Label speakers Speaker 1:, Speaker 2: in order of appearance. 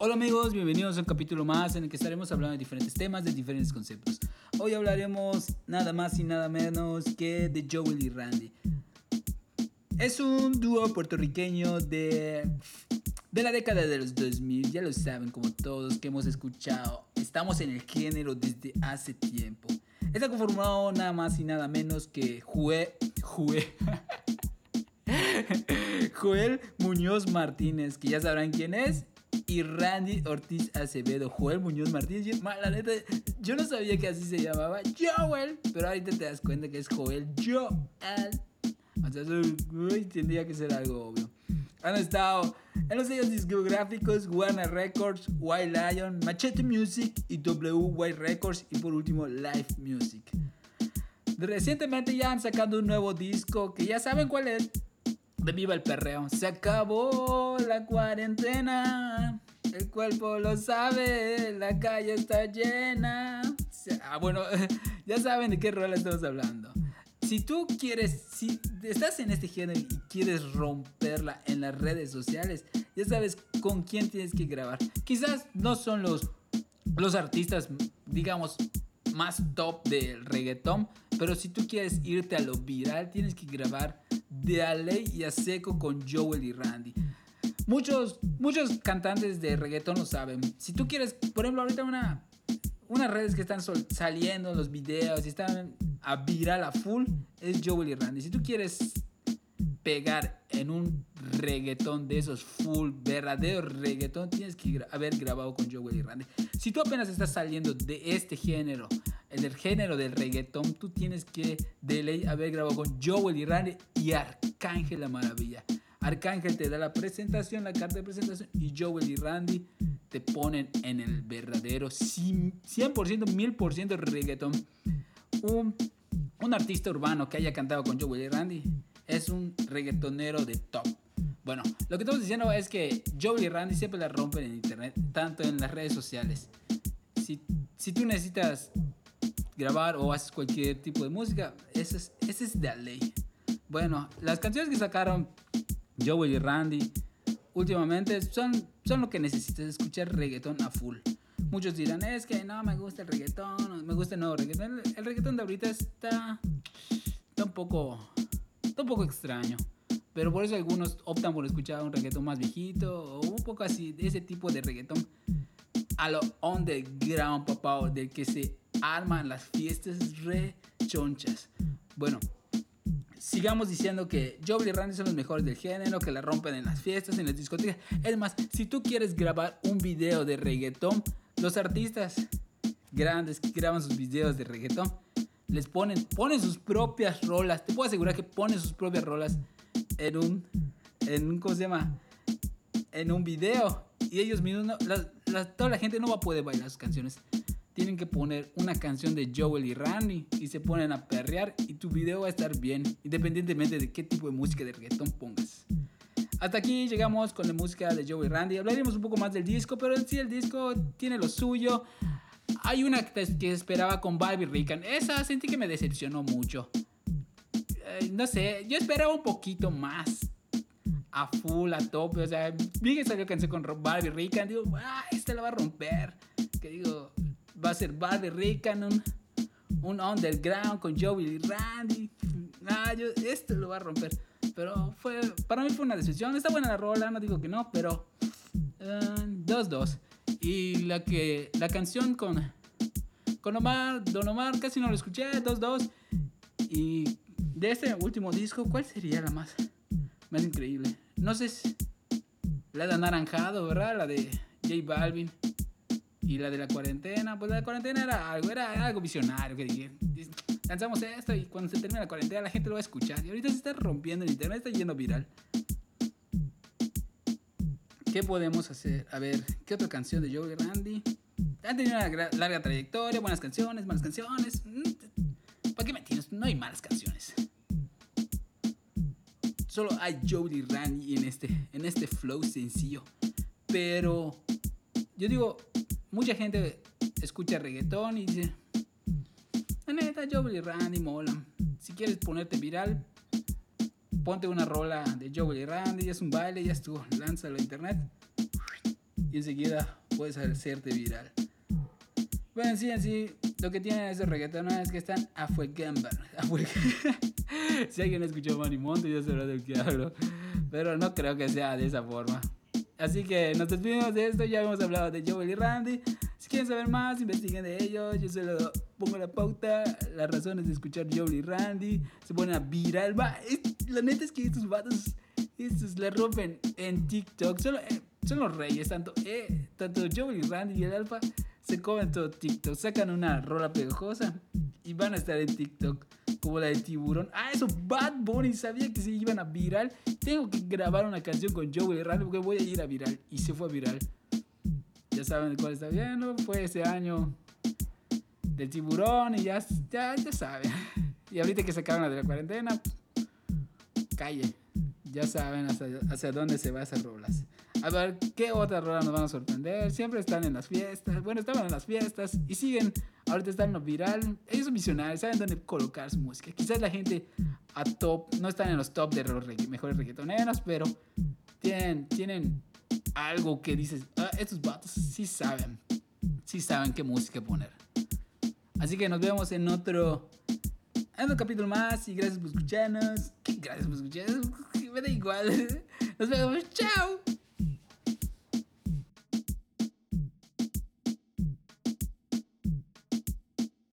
Speaker 1: Hola amigos, bienvenidos a un capítulo más en el que estaremos hablando de diferentes temas, de diferentes conceptos. Hoy hablaremos nada más y nada menos que de Joel y Randy. Es un dúo puertorriqueño de, de la década de los 2000, ya lo saben como todos que hemos escuchado. Estamos en el género desde hace tiempo. Está conformado nada más y nada menos que Jue... Jue... Joel Muñoz Martínez, que ya sabrán quién es, y Randy Ortiz Acevedo. Joel Muñoz Martínez. la neta, yo no sabía que así se llamaba Joel, pero ahorita te das cuenta que es Joel Joel. O sea, uy, tendría que ser algo obvio. Han estado en los sellos discográficos Warner Records, White Lion, Machete Music y WY Records y por último Live Music. Recientemente ya han sacado un nuevo disco que ya saben cuál es. De Viva el Perreo. Se acabó la cuarentena. El cuerpo lo sabe. La calle está llena. Ah, bueno, ya saben de qué rol estamos hablando. Si tú quieres, si estás en este género y quieres romperla en las redes sociales, ya sabes con quién tienes que grabar. Quizás no son los, los artistas, digamos, más top del reggaetón, pero si tú quieres irte a lo viral, tienes que grabar de a ley y a seco con Joel y Randy. Muchos, muchos cantantes de reggaetón lo saben. Si tú quieres, por ejemplo, ahorita una, unas redes que están saliendo los videos y están a viral a full, es Joel y Randy. Si tú quieres pegar en un reggaetón de esos full, verdadero reggaetón, tienes que haber grabado con Joel y Randy. Si tú apenas estás saliendo de este género, del género del reggaetón, tú tienes que de ley haber grabado con Joel y Randy y Arcángel la Maravilla. Arcángel te da la presentación, la carta de presentación y Joel y Randy te ponen en el verdadero 100%, 1000% reggaetón. Un, un artista urbano que haya cantado con Joel y Randy es un reggaetonero de top. Bueno, lo que estamos diciendo es que Joel y Randy siempre la rompen en internet, tanto en las redes sociales. Si, si tú necesitas grabar o haces cualquier tipo de música, ese es, ese es de ley. Bueno, las canciones que sacaron Joel y Randy últimamente son, son lo que necesitas escuchar reggaetón a full. Muchos dirán, es que no me gusta el reggaetón, me gusta el nuevo reggaetón. El, reggaetón de ahorita está, está un poco un poco extraño. Pero por eso algunos optan por escuchar un reggaetón más viejito o un poco así, de ese tipo de reggaetón a lo underground, papá, del que se arman las fiestas re chonchas. Bueno, sigamos diciendo que Joel y Randy son los mejores del género, que la rompen en las fiestas, en las discotecas. Es más, si tú quieres grabar un video de reggaetón, los artistas grandes que graban sus videos de reggaetón les ponen, ponen sus propias rolas. Te puedo asegurar que ponen sus propias rolas en un, en un, ¿cómo? En un video. Y ellos mismos, toda la gente no va a poder bailar sus canciones. Tienen que poner una canción de Joel y Randy y se ponen a perrear y tu video va a estar bien, independientemente de qué tipo de música de reggaetón pongas. Hasta aquí llegamos con la música de Joel y Randy. Hablaremos un poco más del disco, pero en sí el disco tiene lo suyo. Hay una que esperaba con Barbie Rican. Esa sentí que me decepcionó mucho. Eh, no sé, yo esperaba un poquito más. A full, a tope. O sea, vi que salió canción con Barbie Rican. Digo, ah, esta la va a romper. Que digo, va a ser un, un underground con Joey y Randy. Ah, yo, esto lo va a romper. Pero fue, para mí fue una decepción. Está buena la rola, no digo que no, pero 2-2. Eh, y la que la canción con con Omar, Don Omar casi no lo escuché, 2-2. Y de este último disco, ¿cuál sería la más más increíble? No sé si la de anaranjado, ¿verdad? La de J Balvin. Y la de la cuarentena, pues la de cuarentena era algo, era algo visionario que dije, lanzamos esto y cuando se termine la cuarentena la gente lo va a escuchar. Y ahorita se está rompiendo el internet, está yendo viral. ¿Qué podemos hacer? A ver, ¿qué otra canción de Joey Randy? Han tenido una larga trayectoria, buenas canciones, malas canciones. Mm, ¿Para qué me tienes? No hay malas canciones. Solo hay Joey Randy en este, en este flow sencillo. Pero yo digo, mucha gente escucha reggaetón y dice, la neta, Joey Randy mola. Si quieres ponerte viral, ponte una rola de Joey y Randy, ya es un baile, ya estuvo, lánzalo a internet. Y y enseguida puedes hacerte viral. Bueno, sí, en sí, lo que tienen esos reggaetones es que están a fuegamba. si alguien escuchó Monte ya sabrá del que hablo. Pero no creo que sea de esa forma. Así que nos despedimos de esto. Ya hemos hablado de Joel y Randy. Si quieren saber más, investiguen de ellos. Yo solo pongo la pauta, las razones de escuchar Joel y Randy. Se ponen a viral. Va, la neta es que estos vatos, estos le rompen en TikTok. Solo, eh, son los reyes. Tanto, eh, tanto Joel y Randy y el Alfa se comen todo TikTok. Sacan una rola pegajosa y van a estar en TikTok como la de tiburón. Ah, eso, Bad Bunny, sabía que se iban a viral. Tengo que grabar una canción con Joey Randy porque voy a ir a viral. Y se fue a viral. Ya saben cuál está viendo. Fue ese año del tiburón y ya, ya, ya saben. Y ahorita que se acaban de la cuarentena, calle. Ya saben hacia, hacia dónde se va esas rolas. A ver, ¿qué otra rola nos van a sorprender? Siempre están en las fiestas. Bueno, estaban en las fiestas y siguen. Ahorita están en lo viral. Ellos son visionarios, saben dónde colocar su música. Quizás la gente a top, no están en los top de los mejores reggaetoneros, pero tienen, tienen algo que dices, ah, estos vatos sí saben. Sí saben qué música poner. Así que nos vemos en otro, en otro capítulo más y gracias por escucharnos. ¿Qué gracias por escucharnos? Me da igual. Nos vemos. Chao.